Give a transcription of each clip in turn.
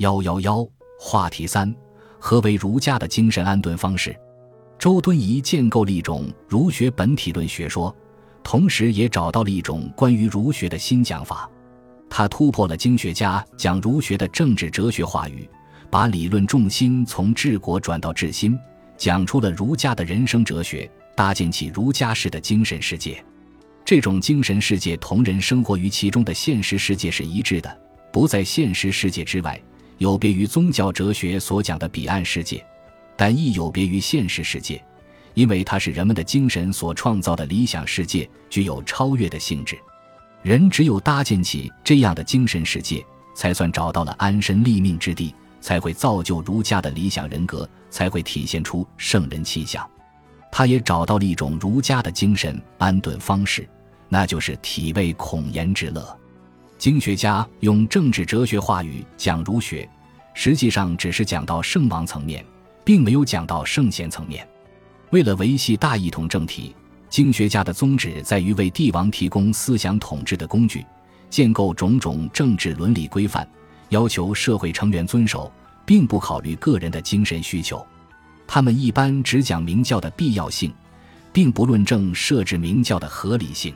幺幺幺，话题三：何为儒家的精神安顿方式？周敦颐建构了一种儒学本体论学说，同时也找到了一种关于儒学的新讲法。他突破了经学家讲儒学的政治哲学话语，把理论重心从治国转到治心，讲出了儒家的人生哲学，搭建起儒家式的精神世界。这种精神世界同人生活于其中的现实世界是一致的，不在现实世界之外。有别于宗教哲学所讲的彼岸世界，但亦有别于现实世界，因为它是人们的精神所创造的理想世界，具有超越的性质。人只有搭建起这样的精神世界，才算找到了安身立命之地，才会造就儒家的理想人格，才会体现出圣人气象。他也找到了一种儒家的精神安顿方式，那就是体味孔颜之乐。经学家用政治哲学话语讲儒学，实际上只是讲到圣王层面，并没有讲到圣贤层面。为了维系大一统政体，经学家的宗旨在于为帝王提供思想统治的工具，建构种种政治伦理规范，要求社会成员遵守，并不考虑个人的精神需求。他们一般只讲明教的必要性，并不论证设置明教的合理性。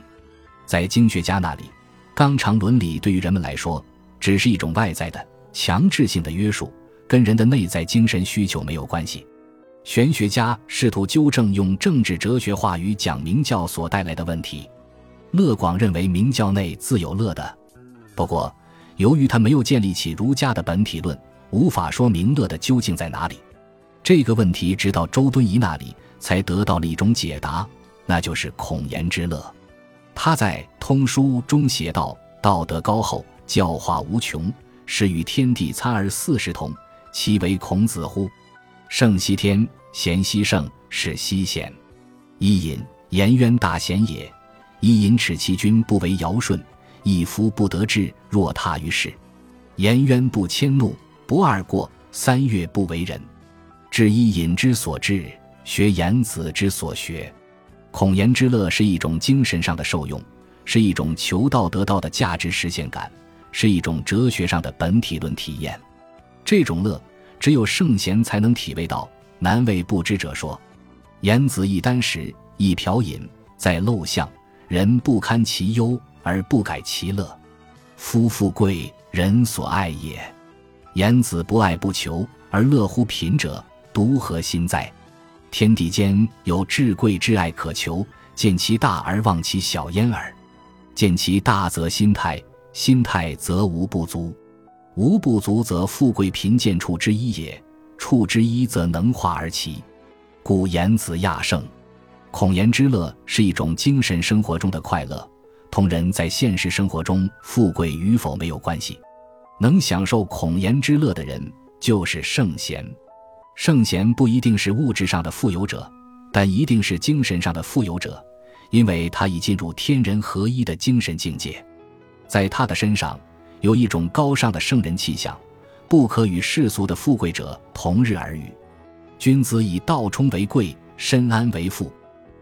在经学家那里。纲常伦理对于人们来说，只是一种外在的强制性的约束，跟人的内在精神需求没有关系。玄学家试图纠正用政治哲学话语讲明教所带来的问题。乐广认为明教内自有乐的，不过由于他没有建立起儒家的本体论，无法说明乐的究竟在哪里。这个问题直到周敦颐那里才得到了一种解答，那就是孔颜之乐。他在《通书》中写道：“道德高厚，教化无穷，是与天地参而四时同，其为孔子乎？圣西天，贤西圣，是西贤。伊尹，颜渊大贤也。伊尹耻其君不为尧舜，一夫不得志，若他于世。颜渊不迁怒，不贰过，三月不为人。至伊尹之所至，学颜子之所学。”孔颜之乐是一种精神上的受用，是一种求道得道的价值实现感，是一种哲学上的本体论体验。这种乐，只有圣贤才能体味到。难为不知者说：“颜子一箪食，一瓢饮，在陋巷，人不堪其忧而不改其乐。夫富贵，人所爱也。颜子不爱不求而乐乎贫者，独何心哉？”天地间有至贵之爱可求，见其大而忘其小焉耳。见其大则心态，心态则无不足。无不足则富贵贫贱处之一也。处之一则能化而齐。故言子亚圣。孔颜之乐是一种精神生活中的快乐，同人在现实生活中富贵与否没有关系。能享受孔颜之乐的人，就是圣贤。圣贤不一定是物质上的富有者，但一定是精神上的富有者，因为他已进入天人合一的精神境界，在他的身上有一种高尚的圣人气象，不可与世俗的富贵者同日而语。君子以道充为贵，身安为富，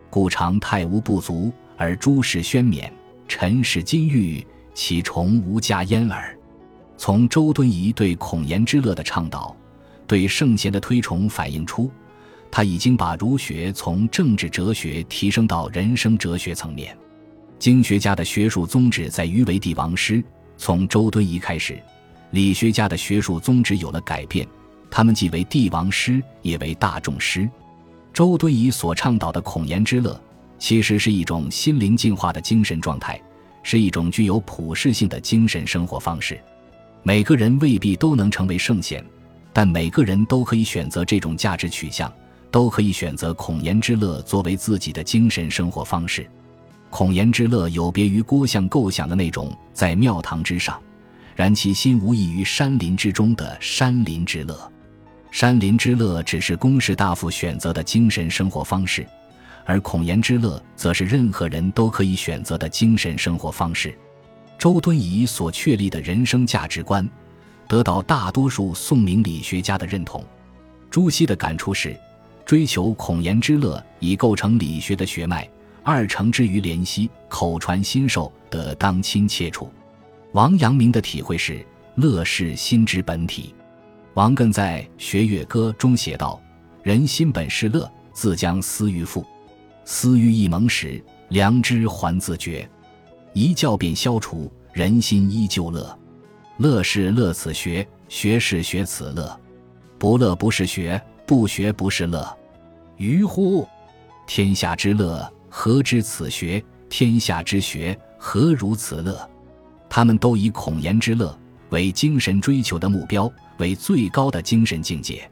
故常泰无不足，而诸事宣冕，尘世金玉，其重无加焉耳。从周敦颐对孔颜之乐的倡导。对圣贤的推崇反映出，他已经把儒学从政治哲学提升到人生哲学层面。经学家的学术宗旨在于为帝王师，从周敦颐开始，理学家的学术宗旨有了改变，他们既为帝王师，也为大众师。周敦颐所倡导的孔颜之乐，其实是一种心灵净化的精神状态，是一种具有普适性的精神生活方式。每个人未必都能成为圣贤。但每个人都可以选择这种价值取向，都可以选择孔颜之乐作为自己的精神生活方式。孔颜之乐有别于郭象构想的那种在庙堂之上，然其心无异于山林之中的山林之乐。山林之乐只是公士大夫选择的精神生活方式，而孔颜之乐则是任何人都可以选择的精神生活方式。周敦颐所确立的人生价值观。得到大多数宋明理学家的认同。朱熹的感触是：追求孔颜之乐，以构成理学的学脉；二成之于怜惜，口传心授，得当亲切处。王阳明的体会是：乐是心之本体。王艮在《学乐歌》中写道：“人心本是乐，自将思于富。思于一蒙时，良知还自觉。一教便消除，人心依旧乐。乐是乐此学，学是学此乐。不乐不是学，不学不是乐。于乎！天下之乐，何知此学？天下之学，何如此乐？”他们都以孔颜之乐为精神追求的目标，为最高的精神境界。